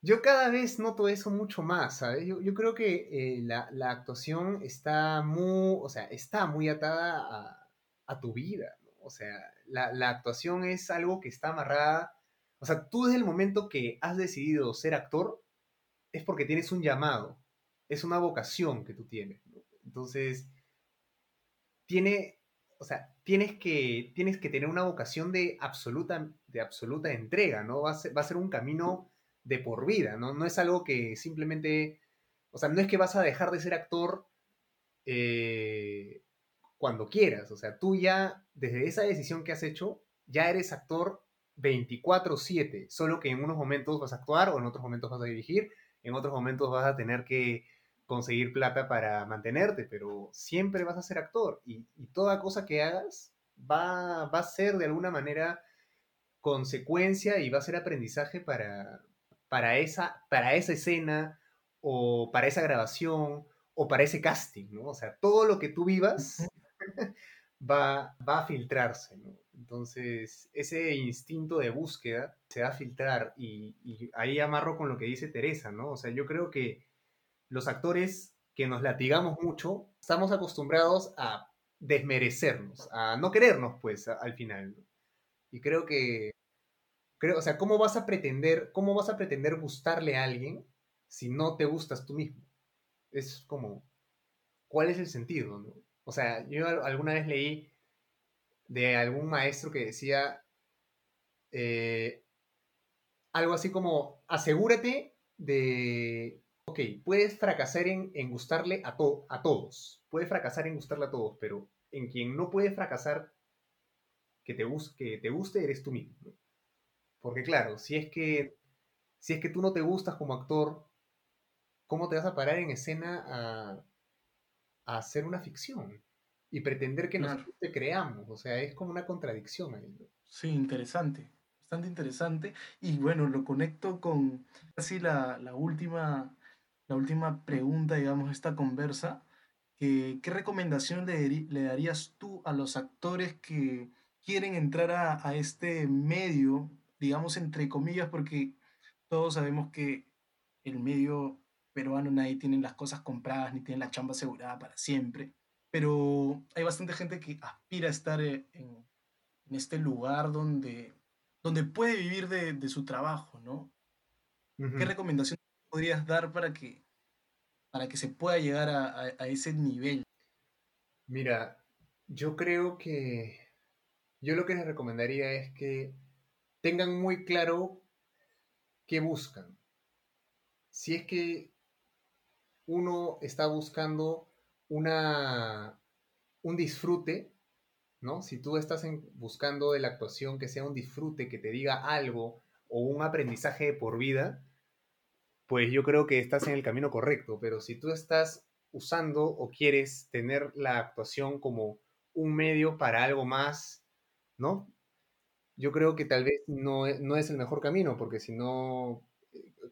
Yo cada vez noto eso mucho más, ¿sabes? Yo, creo que eh, la, actuación está muy, o sea, está muy atada a, tu vida, ¿no? O sea, la, la, actuación es algo que está amarrada, o sea, tú desde el momento que has decidido ser actor, es porque tienes un llamado, es una vocación que tú tienes. Entonces, tiene, o sea, tienes que, tienes que tener una vocación de absoluta, de absoluta entrega, ¿no? Va a, ser, va a ser un camino de por vida, ¿no? No es algo que simplemente, o sea, no es que vas a dejar de ser actor eh, cuando quieras, o sea, tú ya, desde esa decisión que has hecho, ya eres actor 24/7, solo que en unos momentos vas a actuar o en otros momentos vas a dirigir, en otros momentos vas a tener que conseguir plata para mantenerte, pero siempre vas a ser actor y, toda cosa que hagas va, va, a ser de alguna manera consecuencia y va a ser aprendizaje para, para, esa, para esa escena o para esa grabación o para ese casting, ¿no? O sea, todo lo que tú vivas [LAUGHS] va, va a filtrarse, ¿no? Entonces, ese instinto de búsqueda se va a filtrar y, ahí amarro con lo que dice Teresa, ¿no? O sea, yo creo que los actores que nos latigamos mucho, estamos acostumbrados a desmerecernos, a no querernos, pues, al final. Y creo que, creo, o sea, ¿cómo vas a pretender, cómo vas a pretender gustarle a alguien si no te gustas tú mismo? Es como, ¿cuál es el sentido? O sea, yo alguna vez leí de algún maestro que decía eh, algo así como, asegúrate de ok, puedes fracasar en, gustarle a, a todos, puedes fracasar en gustarle a todos, pero en quien no puede fracasar que te, te guste eres tú mismo. Porque claro, si es, que, si es que tú no te gustas como actor, ¿cómo te vas a parar en escena a, hacer una ficción? Y pretender que nosotros te creamos, o sea, es como una contradicción ahí. Sí, interesante, bastante interesante. Y bueno, lo conecto con casi la, la última la última pregunta, digamos, esta conversa, ¿qué recomendación le, darías tú a los actores que quieren entrar a, este medio, digamos, entre comillas, porque todos sabemos que el medio peruano nadie tiene las cosas compradas ni tiene la chamba asegurada para siempre. Pero hay bastante gente que aspira a estar eh, en, en este lugar donde, donde puede vivir de, de su trabajo, ¿no? ¿Qué recomendación podrías dar para que, para que se pueda llegar a, a ese nivel? Mira, yo creo que yo lo que les recomendaría es que tengan muy claro qué buscan. Si es que uno está buscando una, un disfrute, ¿no? Si tú estás buscando de la actuación que sea un disfrute, que te diga algo o un aprendizaje por vida, pues yo creo que estás en el camino correcto. Pero si tú estás usando o quieres tener la actuación como un medio para algo más, ¿no? Yo creo que tal vez no, e, no es el mejor camino, porque si no,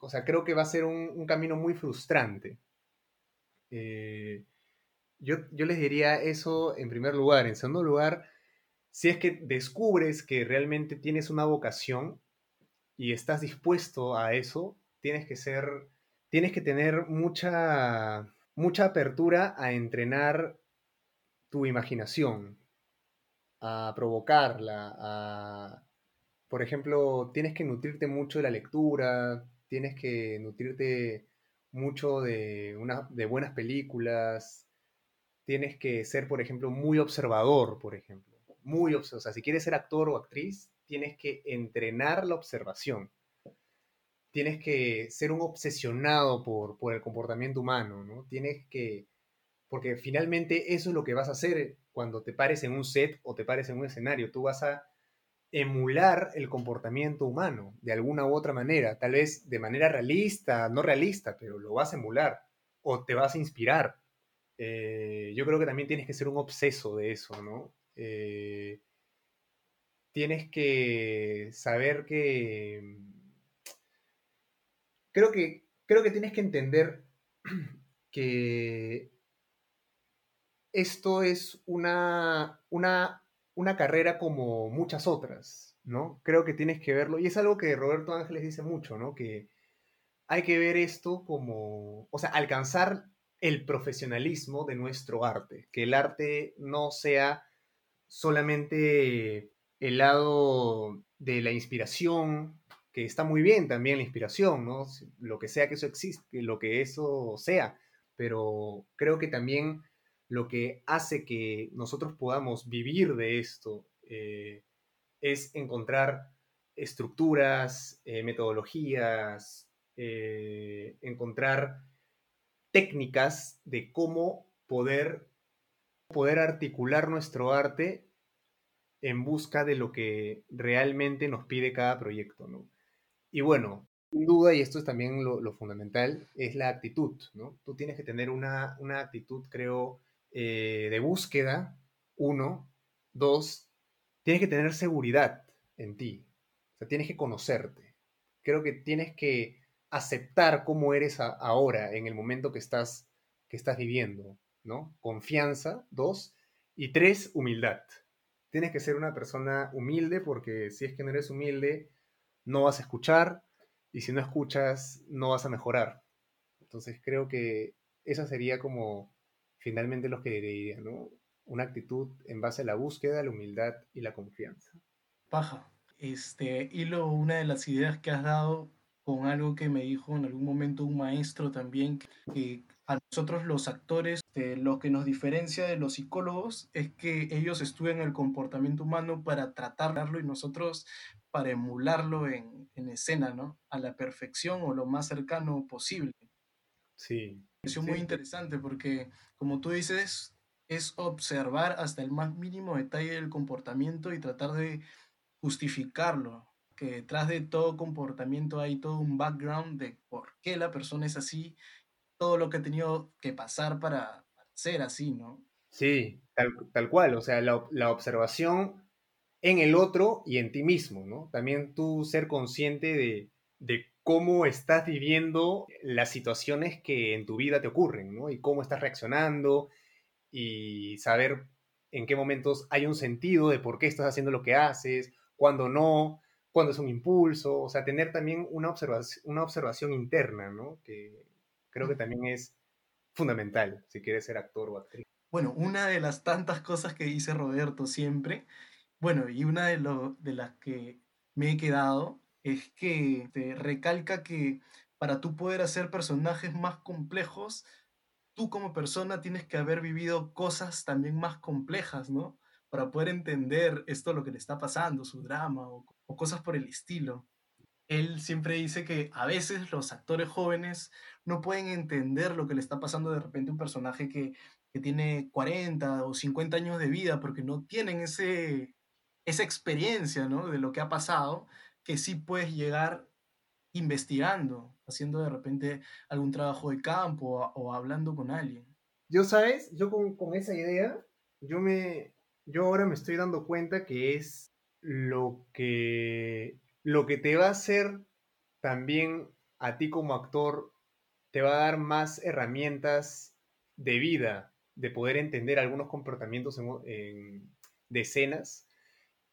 o sea, creo que va a ser un, camino muy frustrante. Eh, yo, yo les diría eso en primer lugar. En segundo lugar, si es que descubres que realmente tienes una vocación y estás dispuesto a eso, tienes que ser, tienes que tener mucha, mucha apertura a entrenar tu imaginación, a provocarla, a, por ejemplo, tienes que nutrirte mucho de la lectura, tienes que nutrirte mucho de, una, de buenas películas, tienes que ser, por ejemplo, muy observador, por ejemplo. Muy o sea, si quieres ser actor o actriz, tienes que entrenar la observación. Tienes que ser un obsesionado por, por el comportamiento humano, ¿no? Tienes que, porque finalmente eso es lo que vas a hacer cuando te pares en un set o te pares en un escenario. Tú vas a emular el comportamiento humano de alguna u otra manera, tal vez de manera realista, no realista, pero lo vas a emular o te vas a inspirar. Eh, yo creo que también tienes que ser un obseso de eso, ¿no? Eh, tienes que saber que... Creo que, creo que tienes que entender [CLEARS THROAT] que esto es una, una, una carrera como muchas otras, ¿no? Creo que tienes que verlo, y es algo que Roberto Ángeles dice mucho, ¿no? Que hay que ver esto como, o sea, alcanzar el profesionalismo de nuestro arte, que el arte no sea solamente el lado de la inspiración, que está muy bien también la inspiración, ¿no? Lo que sea que eso existe, lo que eso sea, pero creo que también lo que hace que nosotros podamos vivir de esto eh, es encontrar estructuras, eh, metodologías, eh, encontrar técnicas de cómo poder, poder articular nuestro arte en busca de lo que realmente nos pide cada proyecto, Y bueno, sin duda, y esto es también lo, fundamental, es la actitud, ¿no? Tú tienes que tener una, una actitud, creo, eh, de búsqueda, uno. Dos, tienes que tener seguridad en ti. O sea, tienes que conocerte. Creo que tienes que aceptar cómo eres ahora, en el momento que estás, que estás viviendo, ¿no? Confianza, dos. Y tres, humildad. Tienes que ser una persona humilde porque si es que no eres humilde, no vas a escuchar y si no escuchas, no vas a mejorar. Entonces creo que esa sería como finalmente los que diría, ¿no? Una actitud en base a la búsqueda, la humildad y la confianza. Paja. Este, Hilo, una de las ideas que has dado con algo que me dijo en algún momento un maestro también, que a nosotros los actores, este, lo que nos diferencia de los psicólogos es que ellos estudian el comportamiento humano para tratarlo y nosotros para emularlo en, en escena, ¿no? A la perfección o lo más cercano posible. Sí, es muy interesante porque, como tú dices, es observar hasta el más mínimo detalle del comportamiento y tratar de justificarlo. Que detrás de todo comportamiento hay todo un background de por qué la persona es así, todo lo que ha tenido que pasar para ser así, ¿no? Sí, tal, cual. O sea, la, observación en el otro y en ti mismo, ¿no? También tú ser consciente de, de cómo estás viviendo las situaciones que en tu vida te ocurren, ¿no? Y cómo estás reaccionando y saber en qué momentos hay un sentido de por qué estás haciendo lo que haces, cuándo no, cuándo es un impulso, o sea, tener también una observación, una observación interna, ¿no? Que, Creo que también es fundamental si quieres ser actor o actriz. Bueno, una de las tantas cosas que dice Roberto siempre, bueno, y una de, lo, de las que me he quedado es que te recalca que para tú poder hacer personajes más complejos, tú como persona tienes que haber vivido cosas también más complejas, ¿no? Para poder entender esto lo que le está pasando, su drama o, cosas por el estilo. Él siempre dice que a veces los actores jóvenes no pueden entender lo que le está pasando de repente a un personaje que, que tiene 40 o 50 años de vida porque no tienen ese, esa experiencia, ¿no? De lo que ha pasado, que sí puedes llegar investigando, haciendo de repente algún trabajo de campo o, o hablando con alguien. Yo, ¿sabes? Yo con, con, esa idea, yo me, yo ahora me estoy dando cuenta que es lo que, lo que te va a hacer también a ti como actor, te va a dar más herramientas de vida, de poder entender algunos comportamientos en, en, de escenas,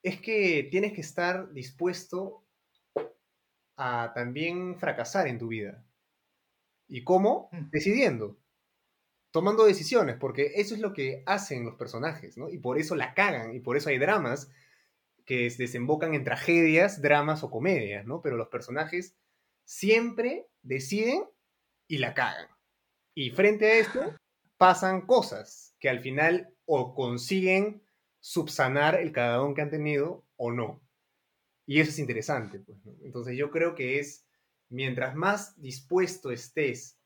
es que tienes que estar dispuesto a también fracasar en tu vida. ¿Y cómo? Decidiendo, tomando decisiones, porque eso es lo que hacen los personajes, ¿no? Y por eso la cagan, y por eso hay dramas que desembocan en tragedias, dramas o comedias, ¿no? Pero los personajes siempre deciden y la cagan. Y frente a esto pasan cosas que al final o consiguen subsanar el cagadón que han tenido o no. Y eso es interesante. Pues, ¿no? Entonces yo creo que es, mientras más dispuesto estés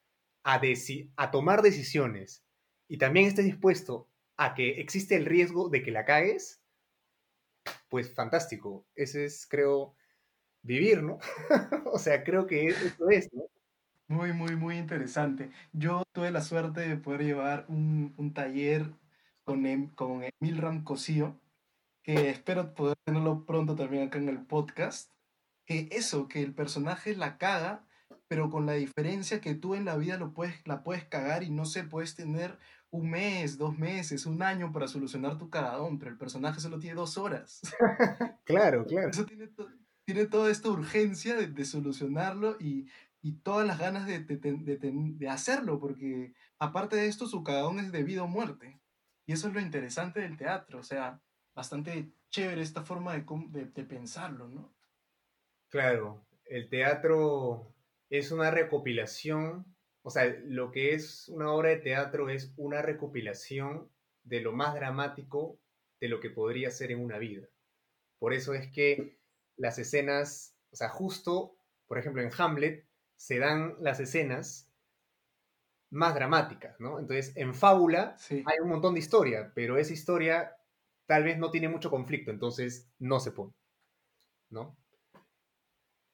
a, a tomar decisiones y también estés dispuesto a que existe el riesgo de que la cagues, pues fantástico. Ese es, creo, vivir, ¿no? [LAUGHS] o sea, creo que eso es, ¿no? Muy, muy, muy interesante. Yo tuve la suerte de poder llevar un, un taller con, em, con Emil Ramcosío, que espero poder tenerlo pronto también acá en el podcast, que eso, que el personaje la caga, pero con la diferencia que tú en la vida lo puedes, la puedes cagar y no sé, puedes tener un mes, dos meses, un año para solucionar tu cagadón, pero el personaje solo tiene dos horas. [LAUGHS] claro, claro. Eso tiene, to tiene toda esta urgencia de, de solucionarlo y, y, todas las ganas de, de, de, hacerlo, porque aparte de esto, su cagadón es de vida o muerte. Y eso es lo interesante del teatro, o sea, bastante chévere esta forma de, de, de, pensarlo, ¿no? Claro, el teatro es una recopilación, o sea, lo que es una obra de teatro es una recopilación de lo más dramático de lo que podría ser en una vida. Por eso es que las escenas, o sea, justo, por ejemplo, en Hamlet se dan las escenas más dramáticas, ¿no? Entonces, en Fábula sí. hay un montón de historia, pero esa historia tal vez no tiene mucho conflicto, entonces no se pone, ¿no?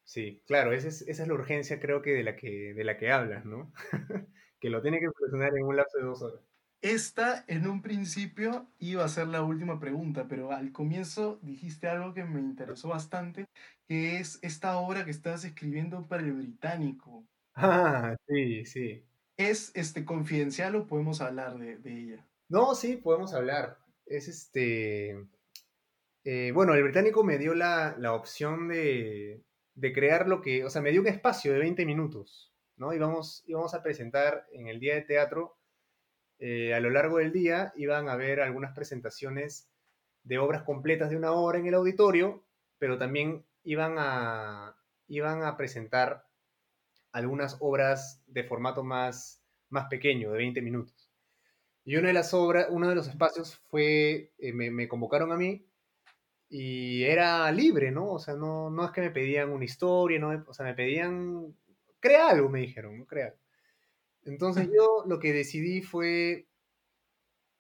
Sí, claro, esa es, esa es la urgencia creo que de la que, de la que hablas, ¿no? [LAUGHS] que lo tiene que solucionar en un lapso de dos horas. Esta en un principio iba a ser la última pregunta, pero al comienzo dijiste algo que me interesó bastante, que es esta obra que estás escribiendo para el británico. Ah, sí, sí. ¿Es este, confidencial o podemos hablar de, de ella? No, sí, podemos hablar es este... Eh, bueno, el británico me dio la, la opción de, de, crear lo que, o sea, me dio un espacio de 20 minutos, ¿no? Íbamos, íbamos a presentar en el día de teatro, eh, a lo largo del día iban a haber algunas presentaciones de obras completas de una hora en el auditorio, pero también iban a, iban a presentar algunas obras de formato más, más pequeño, de 20 minutos. Y una de las obras, uno de los espacios fue, eh, me, me, convocaron a mí y era libre, ¿no? O sea, no, no es que me pedían una historia, no, o sea, me pedían, crea algo, me dijeron, ¿no? Crea. Entonces [LAUGHS] yo lo que decidí fue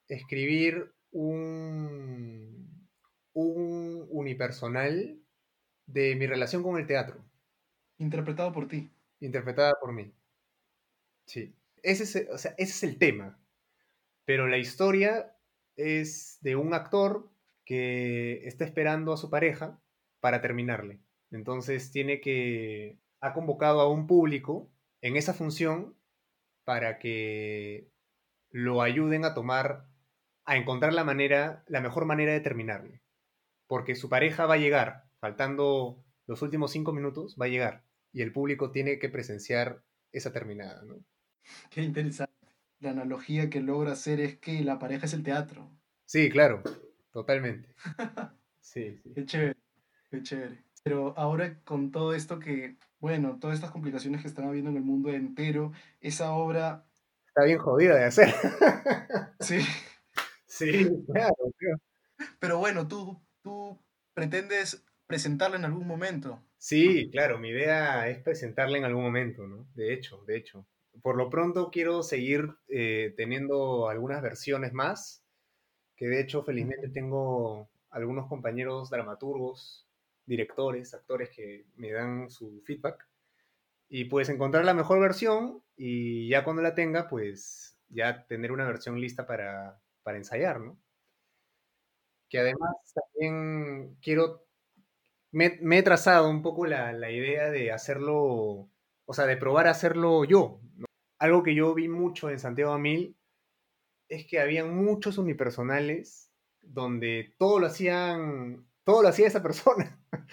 escribir un, un unipersonal de mi relación con el teatro. Interpretado por ti. Interpretada por mí. Sí. Ese es, o sea, ese es el tema. Pero la historia es de un actor que está esperando a su pareja para terminarle. Entonces tiene que... ha convocado a un público en esa función para que lo ayuden a tomar, a encontrar la manera, la mejor manera de terminarle. Porque su pareja va a llegar, faltando los últimos cinco minutos, va a llegar. Y el público tiene que presenciar esa terminada, ¿no? Qué interesante. La analogía que logra hacer es que la pareja es el teatro. Sí, claro, totalmente. [LAUGHS] Sí, sí. Qué chévere, qué chévere. Pero ahora con todo esto que, bueno, todas estas complicaciones que están habiendo en el mundo entero, esa obra... Está bien jodida de hacer. [LAUGHS] Sí. Sí, claro. Pero bueno, tú, tú pretendes presentarla en algún momento. Sí, claro, mi idea es presentarla en algún momento, ¿no? De hecho, de hecho. Por lo pronto quiero seguir eh, teniendo algunas versiones más, que de hecho felizmente tengo algunos compañeros dramaturgos, directores, actores que me dan su feedback. Y pues encontrar la mejor versión y ya cuando la tenga, pues ya tener una versión lista para, para ensayar, ¿no? Que además también quiero, me, me he trazado un poco la, la idea de hacerlo, o sea, de probar a hacerlo yo. ¿no? Algo que yo vi mucho en Santiago Mil es que habían muchos unipersonales donde todo lo hacían, todo lo hacía esa persona. [LAUGHS]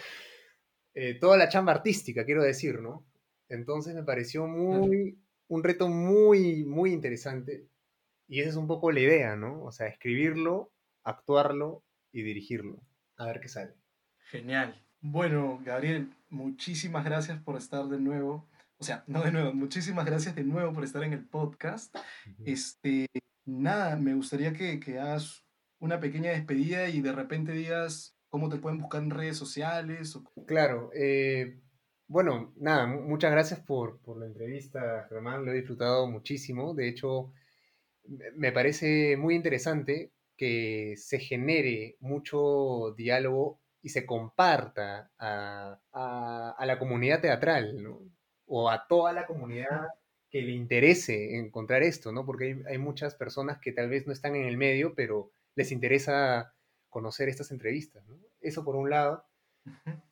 Eh, toda la chamba artística, quiero decir, ¿no? Entonces me pareció muy, un reto muy, muy interesante. Y esa es un poco la idea, ¿no? O sea, escribirlo, actuarlo y dirigirlo. A ver qué sale. Genial. Bueno, Gabriel, muchísimas gracias por estar de nuevo. O sea, no de nuevo, muchísimas gracias de nuevo por estar en el podcast. Este, nada, me gustaría que, que hagas una pequeña despedida y de repente digas cómo te pueden buscar en redes sociales. Claro, eh, bueno, nada, mu- muchas gracias por, por la entrevista, Germán, lo he disfrutado muchísimo. De hecho, me me parece muy interesante que se genere mucho diálogo y se comparta a, a- a la comunidad teatral, ¿no? O a toda la comunidad que le interese encontrar esto, ¿no? Porque hay, hay muchas personas que tal vez no están en el medio, pero les interesa conocer estas entrevistas, ¿no? Eso por un lado.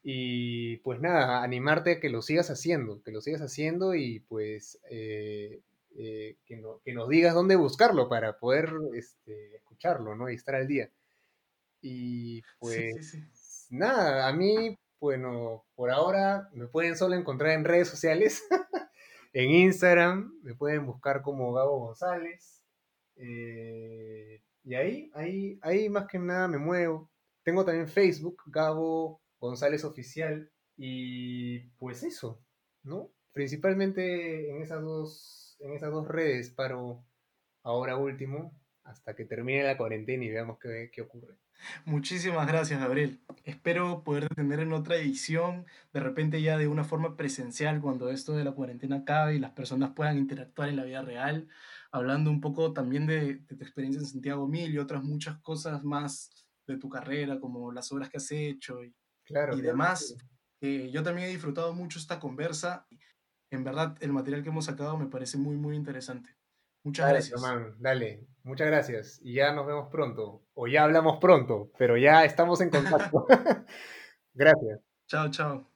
Y pues nada, animarte a que lo sigas haciendo, que lo sigas haciendo y pues eh, eh, que, no- que nos digas dónde buscarlo para poder este, escucharlo, ¿no? Y estar al día. Y Sí, pues sí, sí. nada, a mí, bueno, por ahora me pueden solo encontrar en redes sociales, [LAUGHS] en Instagram, me pueden buscar como Gabo González. eh, y ahí, ahí, ahí más que nada me muevo. Tengo también Facebook, Gabo González Oficial. Y pues eso, ¿no? Principalmente en esas dos, en esas dos redes paro ahora último, hasta que termine la cuarentena y veamos qué, qué ocurre. Muchísimas gracias, Gabriel. Espero poder tener en otra edición, de repente ya de una forma presencial, cuando esto de la cuarentena acabe y las personas puedan interactuar en la vida real, hablando un poco también de, de tu experiencia en Santiago Mil y otras muchas cosas más de tu carrera, como las obras que has hecho y, Claro, y demás. que yo también he disfrutado mucho esta conversa. En verdad, el material que hemos sacado me parece muy, muy interesante. Muchas Dale, gracias. Román, dale, muchas gracias. Y ya nos vemos pronto. O ya hablamos pronto, pero ya estamos en contacto. [LAUGHS] Gracias. Chao, chao.